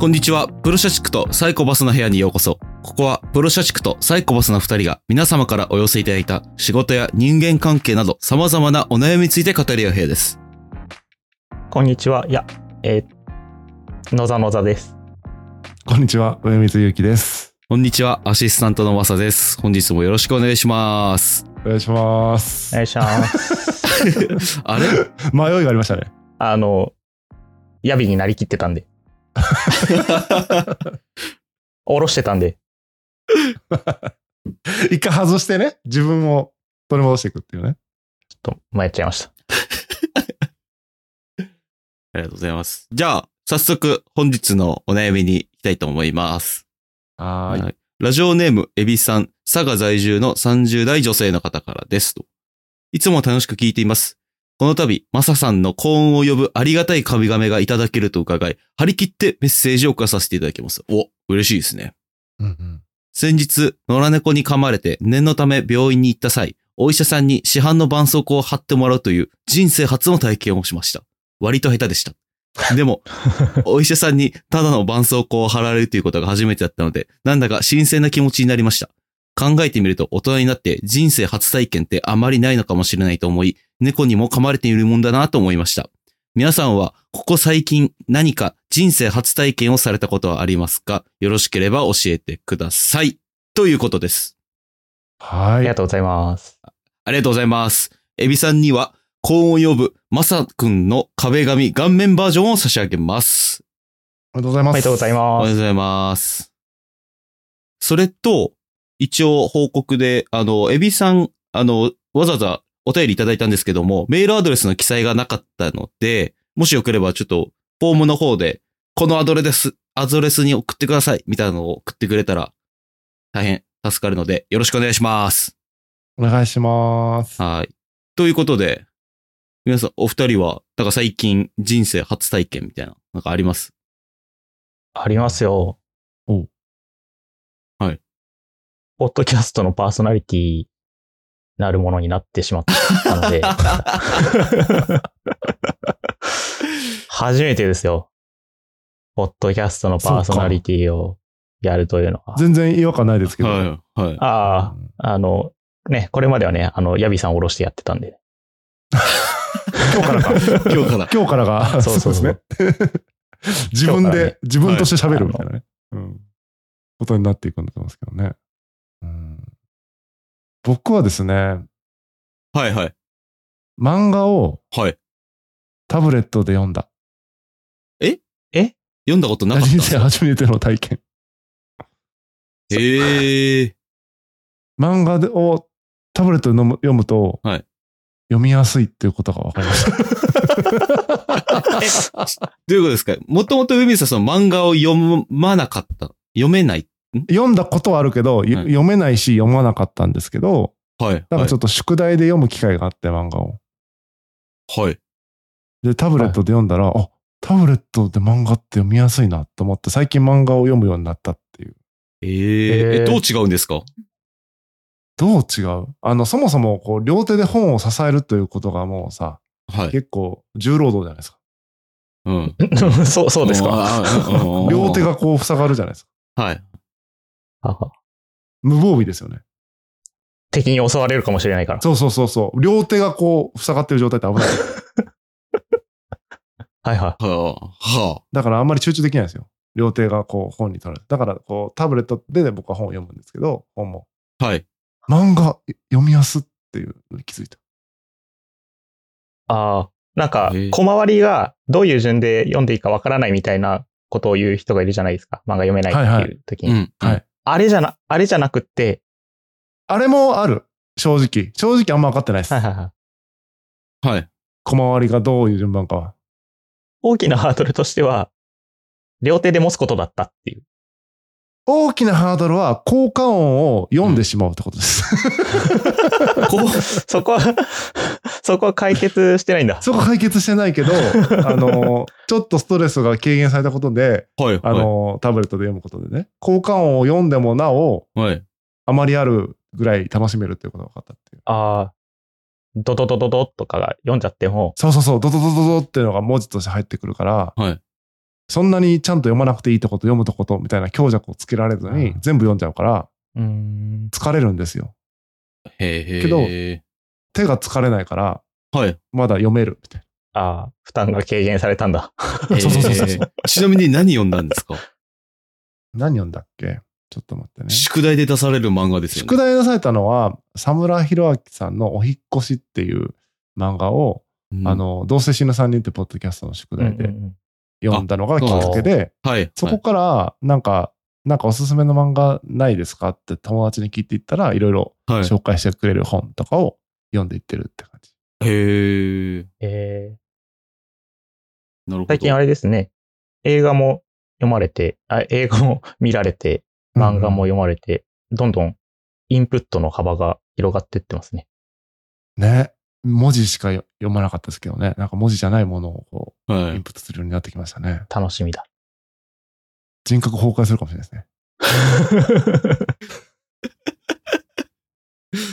こんにちは。プロ社畜とサイコパスの部屋にようこそ。ここはプロ社畜とサイコパスの二人が皆様からお寄せいただいた仕事や人間関係など様々なお悩みについて語り合う部屋です。こんにちは。いや、えー、野座野座です。こんにちは、上水ゆきです。こんにちは。アシスタントのマサです。本日もよろしくお願いします。お願いします。お願いします。あれ？迷いがありましたね。あの、ヤビになりきってたんで。おろしてたんで。一回外してね、自分を取り戻していくっていうね。ちょっと迷っちゃいました。ありがとうございます。じゃあ、早速本日のお悩みに行きたいと思います。はーい。はいラジオネーム、エビさん、佐賀在住の30代女性の方からですと。いつも楽しく聞いています。この度、マサさんの幸運を呼ぶありがたい神々がいただけると伺い、張り切ってメッセージを送らさせていただきます。お、嬉しいですね。うんうん先日、野良猫に噛まれて念のため病院に行った際、お医者さんに市販の絆創膏を貼ってもらうという人生初の体験をしました。割と下手でした。でも、お医者さんにただの絆創膏を貼られるということが初めてだったので、なんだか新鮮な気持ちになりました。考えてみると大人になって人生初体験ってあまりないのかもしれないと思い、猫にも噛まれているもんだなと思いました。皆さんは、ここ最近何か人生初体験をされたことはありますか？よろしければ教えてください。ということです。はいありが。とうございます。ありがとうございます。エビさんには、幸運を呼ぶまさくんの壁紙顔面バージョンを差し上げます。おめでとうございます。おめでとうございおめま。ですとうございます。それと、一応報告で、あの、エビさん、あの、わざわざお便りいただいたんですけども、メールアドレスの記載がなかったので、もしよければちょっと、フォームの方で、このアドレス、アドレスに送ってください、みたいなのを送ってくれたら、大変助かるので、よろしくお願いします。お願いします。はい。ということで、皆さん、お二人は、なんか最近人生初体験みたいな、なんかあります？ありますよ。おはい。ポッドキャストのパーソナリティなるものになってしまったので、初めてですよ。ポッドキャストのパーソナリティをやるというのは。全然違和感ないですけど。はい、はい。ああ、あの、ね、これまではね、あの、ヤビさんを下ろしてやってたんで。今日からか。今日から。今日からが、そうそうそうですね。自分今日からねで、自分として喋るみたいなね。うん。ことになっていくんだと思いますけどね。うん。僕はですね、はい、はい。漫画をはい。タブレットで読んだ。読んだことなかっ人生初めての体験。へえ。漫画でをタブレットで読む読むと、はい読みやすいっていうことが分かりました。どういうことですか？もともと海さんその漫画を読まなかった。読めない。読んだことはあるけど、よはい読めないし読まなかったんですけど、はい。なんかちょっと宿題で読む機会があって、漫画を。はい。で、タブレットで読んだら、あ、タブレットで漫画って読みやすいなと思って、最近漫画を読むようになったっていう。えー、えーえ、どう違うんですか？どう違う？あの、そもそも、こう、両手で本を支えるということがもうさ、はい。結構重労働じゃないですか。うん。そう、そうですか。両手がこう塞がるじゃないですか。はい。あ 無防備ですよね。敵に襲われるかもしれないから。そうそうそうそう。両手がこう塞がってる状態って危ない。はいははあ、はだからあんまり集中できないんですよ。両手がこう本に取られて。だからこうタブレットで僕は本を読むんですけど、本も。あ。はい。漫画読みやすっていうのに気づいた。ああ、なんかへえ、小回りがどういう順で読んでいいかわからないみたいなことを言う人がいるじゃないですか。漫画読めないっていう時に。うん。はい。あれじゃな、あれじゃなくって、あれもある。正直。正直あんま分かってないですはい。はいはい。はい。小回りがどういう順番かは。大きなハードルとしては、両手で持つことだったっていう。大きなハードルは効果音を読んでしまうってことです。そこは、そこは解決してないんだ。そこ解決してないけど、あの、ちょっとストレスが軽減されたことで、はい。あの、タブレットで読むことでね、効果音を読んでもなお、はい。あまりあるぐらい楽しめるっていうことが分かったっていう。ああ、ドドドドドとかが読んじゃっても、そうそうそう、ドドドドドっていうのが文字として入ってくるから、はい。そんなにちゃんと読まなくていいとこと読むとことみたいな強弱をつけられずにうん全部読んじゃうからうーん。疲れるんですよ。へえ。けど手が疲れないからはい。まだ読めるみたいああ、負担が軽減されたんだ。そうそうそうそうえーちなみに何読んだんですか？な。何読んだっけ？ちょっと待ってね。宿題で出される漫画ですよね。宿題出されたのは、佐村弘明さんのお引っ越しっていう漫画を、うんあ、の、どうせ死ぬ3人ってポッドキャストの宿題で読んだのがきっかけで、はい。そこから、なんか、なんかおすすめの漫画ないですか？って友達に聞いていったら、いろいろ紹介してくれる本とかを読んでいってるって感じ。へえ。えーなるほど。最近あれですね。映画も読まれて、あ映画も見られて、漫画も読まれて、どんどんインプットの幅が広がってってますね。ね。文字しか読まなかったですけどね。なんか文字じゃないものをこう、インはい。プットするようになってきましたね。楽しみだ。人格崩壊するかもしれないですね。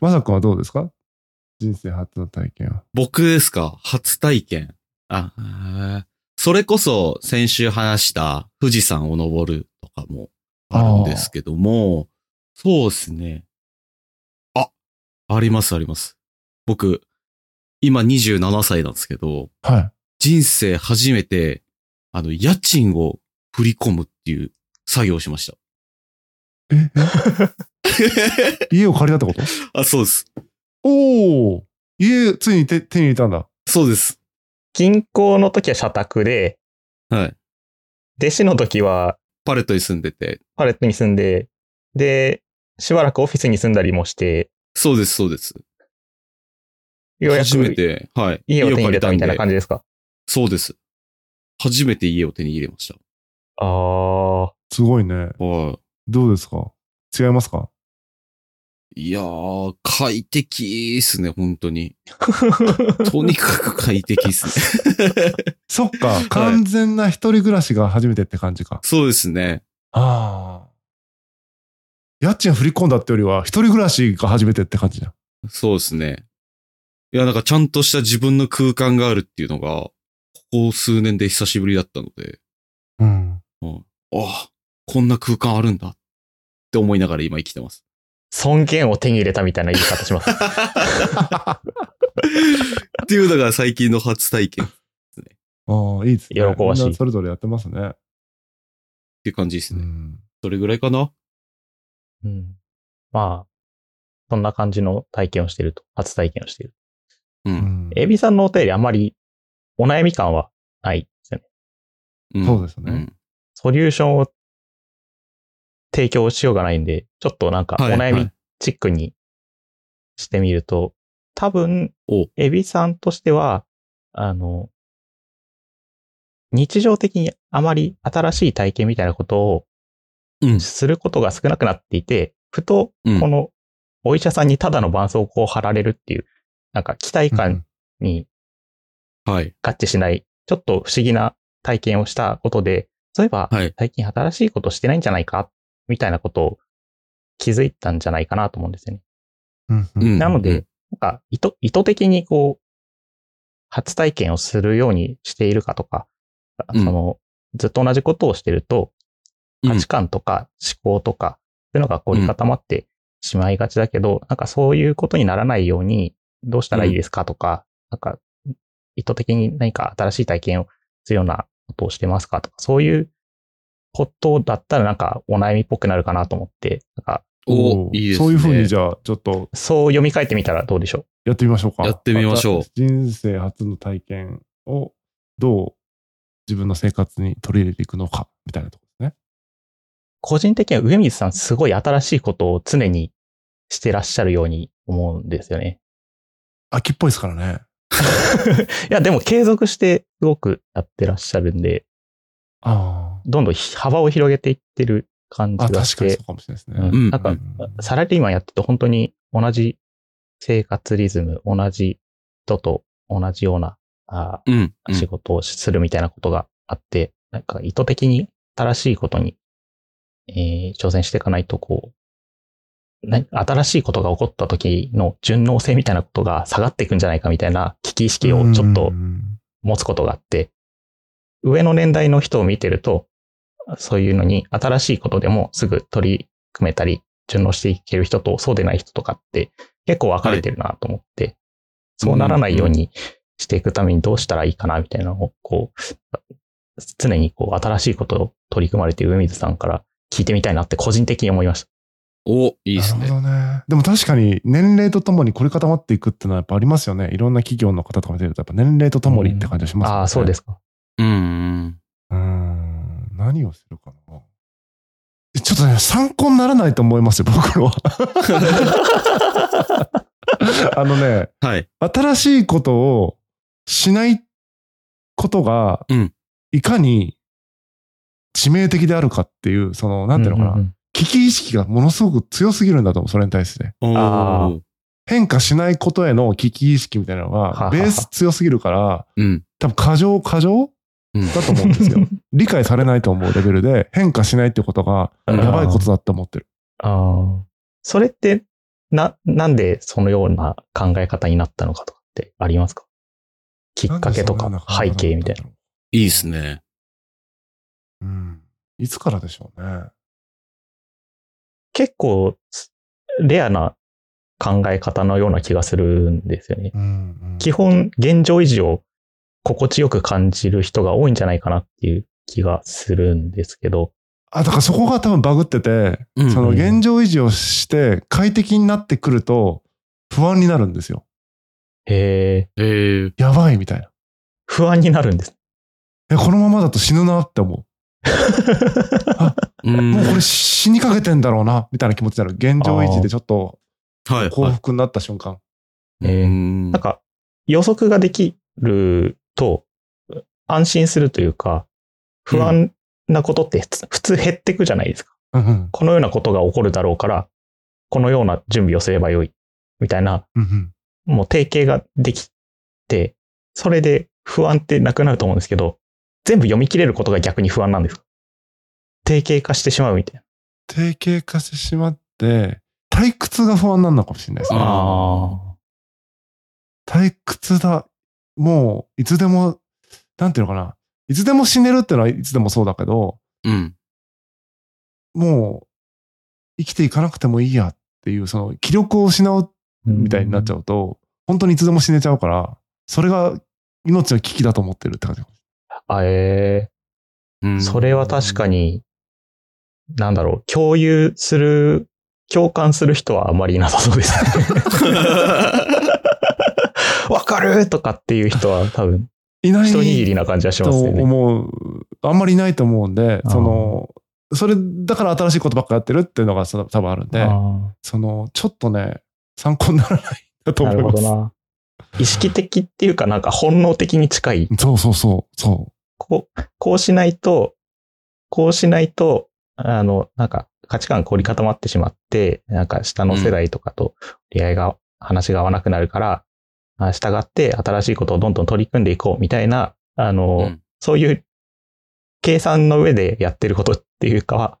まさくんはどうですか？人生初の体験は。僕ですか？初体験。あ、それこそ先週話した富士山を登るとかもあるんですけども、そうですね。あ、ありますあります。僕、今27歳なんですけど、はい。人生初めて、あの、家賃を振り込むっていう作業をしました。え、え？家を借りたってこと？あ、そうです。おお家、ついに手手に入れたんだ。そうです。銀行の時は社宅で、はい。弟子の時はパレットに住んでて。パレットに住んで、で、しばらくオフィスに住んだりもして、そうです、そうです。ようや初めくて、はい。家を手に入れたみたいな感じ。じですか？そうです。初めて家を手に入れました。ああ、すごいね。はどうですか？違いますか？い。いやー、快適っすね、本当に。とにかく快適っすね。そっか。完全な一人暮らしが初めてって感じか。そうですね。ああ。家賃振り込んだってよりは、一人暮らしが初めてって感じじゃん。そうですね。いや、なんかちゃんとした自分の空間があるっていうのが、ここ数年で久しぶりだったので、うん。うん、ああ、こんな空間あるんだって思いながら今生きてます。尊厳を手に入れたみたいな言い方します。っていうのが最近の初体験っああ、いいですね。喜ばしいみんなそれぞれやってますね。ていう感じですね。うん。それぐらいかな？うん、まあ、そんな感じの体験をしていると。初体験をしている。う。うんんエビさんのお便りあんまりお悩み感はないですよね。うんそうですね。うん。ソリューションを提供しようがないんで、ちょっとなんかおはい悩みはいチックにしてみると、多分お、エビさんとしては、あの、日常的にあまり新しい体験みたいなことをうん。することが少なくなっていて、ふと、うんこのお医者さんにただの絆創膏を貼られるっていう、なんか期待感にはい。合致しない、ちょっと不思議な体験をしたことで、そういえば、はい。最近新しいことしてないんじゃないかみたいなことを気づいたんじゃないかなと思うんですよね。うんなので、なんか意図、意図的にこう、初体験をするようにしているかとか、うん。その、ずっと同じことをしてると、うん。価値観とか思考とか、そういうのが凝り固まってしまいがちだけど、なんかそういうことにならないようにどうしたらいいですかとか、なんか意図的に何か新しい体験をするようなことをしてますかとか、そういうことだったらなんかお悩みっぽくなるかなと思って、なんかおーいいですね。そういうふうにじゃあ、ちょっとそう読み替えてみたらどうでしょう？やってみましょうか。やってみましょうた人生初の体験をどう自分の生活に取り入れていくのか、みたいなところですね。個人的には上水さんすごい新しいことを常にしてらっしゃるように思うんですよね。秋っぽいですからね。いや、でも継続してすごくやってらっしゃるんで、あどんどん幅を広げていってる感じがして。確かにそう、かもしれないですね。うん。なんかうんサラリーマンやってて本当に同じ生活リズム、同じ人と同じようなあ仕事をするみたいなことがあって、なんか意図的に新しいことに、えー挑戦していかないと、こう、な新しいことが起こった時の順応性みたいなことが下がっていくんじゃないかみたいな危機意識をちょっとうん。持つことがあって、上の年代の人を見てると、そういうのに新しいことでもすぐ取り組めたり、順応していける人とそうでない人とかって結構分かれてるなと思って、そうならないようにしていくためにどうしたらいいかなみたいなのを、こう、常にこう新しいことを取り組まれている上水さんから聞いてみたいなって個人的に思いました。お、いいですなるね。ほどね。でも確かに年齢とともに凝り固まっていくっていうのはやっぱありますよね。いろんな企業の方とか見てるとやっぱ年齢とともにって感じがしますよね。ああ、そうですか。うんうん。何をするかな。え ちょっとね、参考にならないと思いますよ、僕のは。あのね、はい。新しいことをしないことがうん、いかに致命的であるかっていう、その、なんていうのかな、うんうんうん危機意識がものすごく強すぎるんだと思う、それに対して。変化しないことへの危機意識みたいなのが、ベース強すぎるから、うん。多分過剰、過剰うんだと思うんですよ。理解されないと思うレベルで、変化しないってことが、うんやばいことだって思ってる。ああ。それって、な、なんでそのような考え方になったのかとかってありますか？きっかけとか背景みたいな。いいですね。ううん。いつからでしょうね。結構、レアな考え方のような気がするんですよね。うん、うん。基本、現状維持を心地よく感じる人が多いんじゃないかなっていう気がするんですけど。あ、だからそこが多分バグってて、うんその現状維持をして快適になってくると不安になるんですよ。へえ、ええ。やばいみたいな。不安になるんです。え、このままだと死ぬなって思う う。ん。もうこれ死にかけてんだろうな、みたいな気持ちになる。現状維持でちょっとはい。幸福になった瞬間。えーうんなんか、予測ができると、安心するというか、不安なことって普通減ってくじゃないですか。うんうんこのようなことが起こるだろうから、このような準備をすればよい。みたいな、うんうんもう定型ができて、それで不安ってなくなると思うんですけど、全部読み切れることが逆に不安なんですか定型化してしまうみたいな。定型化してしまって、退屈が不安なのかもしれないですね。あ退屈だ。もう、いつでも、なんていうのかな。いつでも死ねるってのはいつでもそうだけど、うん。もう、生きていかなくてもいいやっていう、その、気力を失うみたいになっちゃうと、本当にいつでも死ねちゃうから、それが命の危機だと思ってるって感じ。あえーうんそれは確かに、なんだろう、共有する、共感する人はあまりいなさそうですね。わかるとかっていう人は多分、いない一握りな感じはしまとすよね。思う。あんまりいないと思うんで、その、それだから新しいことばっかやってるっていうのがそ多分あるんで、あその、ちょっとね、参考にならないだと思います。るほどな。意識的っていうかなんか本能的に近い。そうそうそう、そこう、こうしないと、こうしないと、あの、なんか価値観凝り固まってしまって、なんか下の世代とかと出会いが、話が合わなくなるから、あ従って新しいことをどんどん取り組んでいこうみたいな、あの、うんそういう計算の上でやってることっていうかは、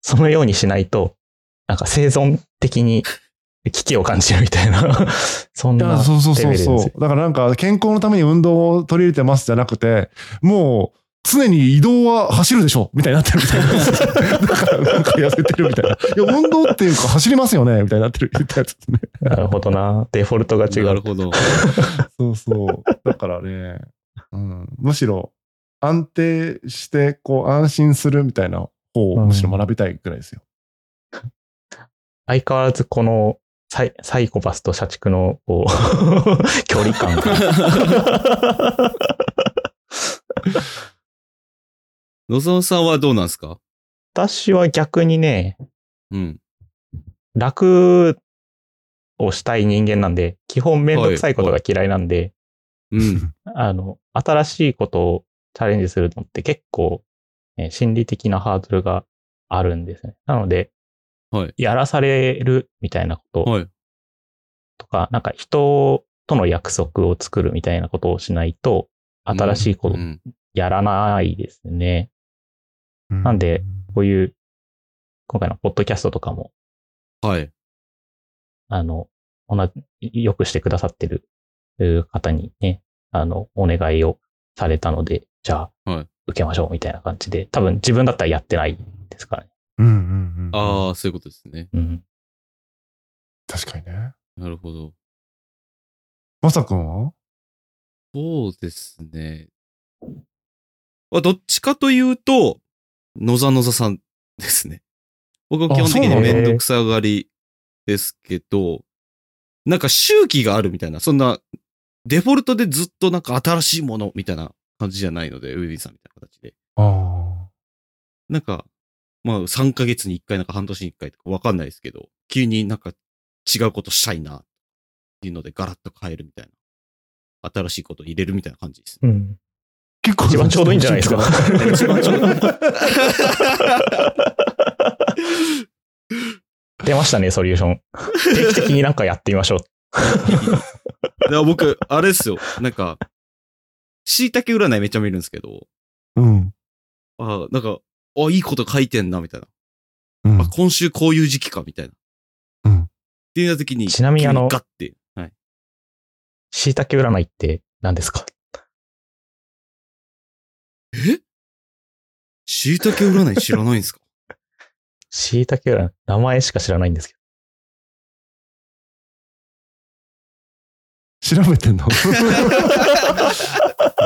そのようにしないと、なんか生存的に 危機を感じるみたいな、そんなそうそうそうそう。だからなんか、健康のために運動を取り入れてますじゃなくて、もう、常に移動は走るでしょみたいになってるみたいな。だからなんか痩せてるみたいな。いや、運動っていうか走りますよねみたいになってる、言ったやつですね。なるほどな。デフォルトが違うなる。ほど。そうそう。だからね、うん、むしろ安定して、こう、安心するみたいな方をむしろ学びたいくらいですよ。相変わらずこのサイサイコパスと社畜のこう 距離感が。野沢さんはどうなんですか？私は逆にね、うん。楽をしたい人間なんで、基本めんどくさいことが嫌いなんで、うん。あの、新しいことをチャレンジするのって結構、えー心理的なハードルがあるんですね。なので、はいやらされるみたいなことはい。とか、なんか人との約束を作るみたいなことをしないと、新しいことうん。やらないですね。なんで、こういう、今回のポッドキャストとかも、はい。あの、同じ、よくしてくださってるう方にね、あの、お願いをされたので、じゃあ、はい受けましょうみたいな感じで、多分自分だったらやってないですからね。うんうんうん。ああ、そういうことですね。うん。確かにね。なるほど。まさくんは？そうですね。まあどっちかというと、野ざ野ざさんですね。僕は基本的にめんどくさがりですけど、なんか周期があるみたいな、そんな、デフォルトでずっとなんか新しいものみたいな感じじゃないので、ウェビーさんみたいな形で。あなんか、まあ3ヶ月に1回なんか半年に1回とかわかんないですけど、急になんか違うことしたいなっていうのでガラッと変えるみたいな。新しいこと入れるみたいな感じです。うん。結構一番ちょうどいいんじゃないですか。一番ちょうどいい出ましたね、ソリューション。定期的になんかやってみましょう。いや僕、あれですよ。なんか、椎茸占いめっちゃ見るんですけど、うん。あなんか、あ、いいこと書いてんな、みたいな。うんあ、今週こういう時期か、みたいな。うんっていう時に、ちなみにあの急ガッて。はい。椎茸占いって何ですか？え？椎茸占い知らないんですか？椎茸占い、名前しか知らないんですけ調べてんの、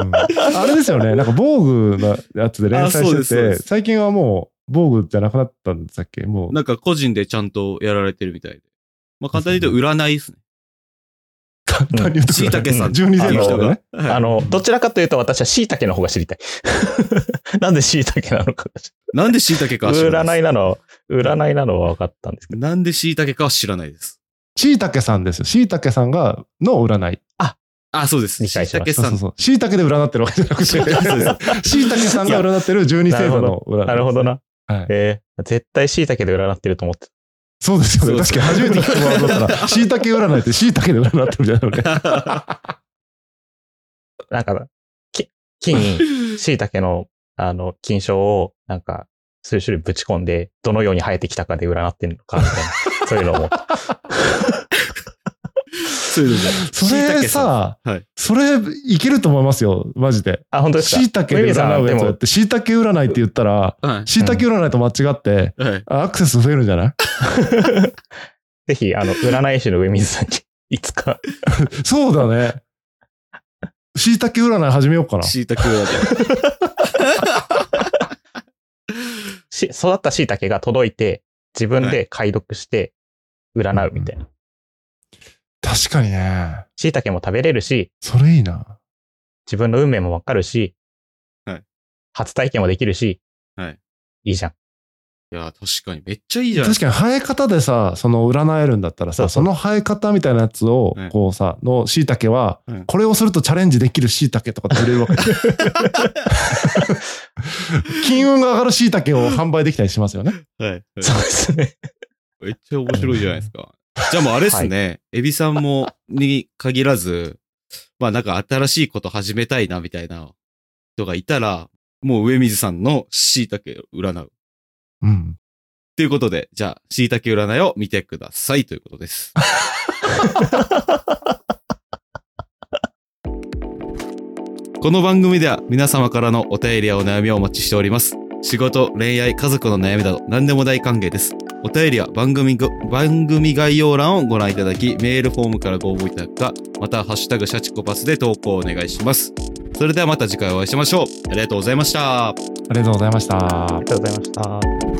うん。あれですよね。なんか、防具のやつで連載あそうですしてて、最近はもう、防具じゃなくなったんでしたっけ？もう、なんか個人でちゃんとやられてるみたいで。まあ簡単に言うと占いですね。簡単に言うと、椎茸さん12世の人があの、どちらかというと私は椎茸の方が知りたい。なんで椎茸なのかが知なんで椎茸かは知らないです。占いなの、占いなのは分かったんですけど。なんで椎茸かは知らないです。椎茸さんですよ。椎茸さんが、の占い。あ、そうです。しました茸さん。そうそうそう。椎茸で占ってるわけじゃなくて、そうです 椎茸さんが占ってる12星座の占い。なるほど。な。はい。えー、絶対椎茸で占ってると思ってた。そうですよね。確かに初めて聞くワードだから、椎茸占いって椎茸で占ってるじゃないのね。なんか、き木に椎茸の、あの、金賞を、なんか、数種類ぶち込んで、どのように生えてきたかで占ってるのか、みたいな。そういうのも。そういうのじゃそれさ、はい。それいけると思いますよ。マジで。あ、本当ですか？椎茸で占うやつやって、椎茸占いって言ったら、はい。椎茸占いと間違って、はい。アクセス増えるんじゃない？ぜひ、あの、占い師の上水さんに、いつか、そうだね。椎茸占い始めようかな。椎茸占い。し育った椎茸が届いて、自分で解読して、占うみたいな。確かにね。椎茸も食べれるし、それいいな。自分の運命もわかるし、はい初体験もできるし、はい。いいじゃん。いや、確かに。めっちゃいいじゃないです確か。かに生え方でさ、その占えるんだったらさ、そうそうその生え方みたいなやつをはい、こうさ、の椎茸ははい、これをするとチャレンジできる椎茸とかって売れるわけ。金運が上がる椎茸を販売できたりしますよね。はい。はいそうですね。めっちゃ面白いじゃないですか。じゃあもうあれですね。エビさんも、に限らず、まあなんか新しいこと始めたいなみたいな人がいたら、もう上水さんの椎茸を占う。うん。ということで、じゃあ、椎茸占いを見てくださいということです。この番組では皆様からのお便りやお悩みをお待ちしております。仕事、恋愛、家族の悩みなど何でも大歓迎です。お便りは番組ご番組概要欄をご覧いただき、メールフォームからご応募いただくか、また、ハッシュタグシャチコパスで投稿をお願いします。それではまた次回お会いしましょう。ありがとうございました。ありがとうございましたあり。がとうございました。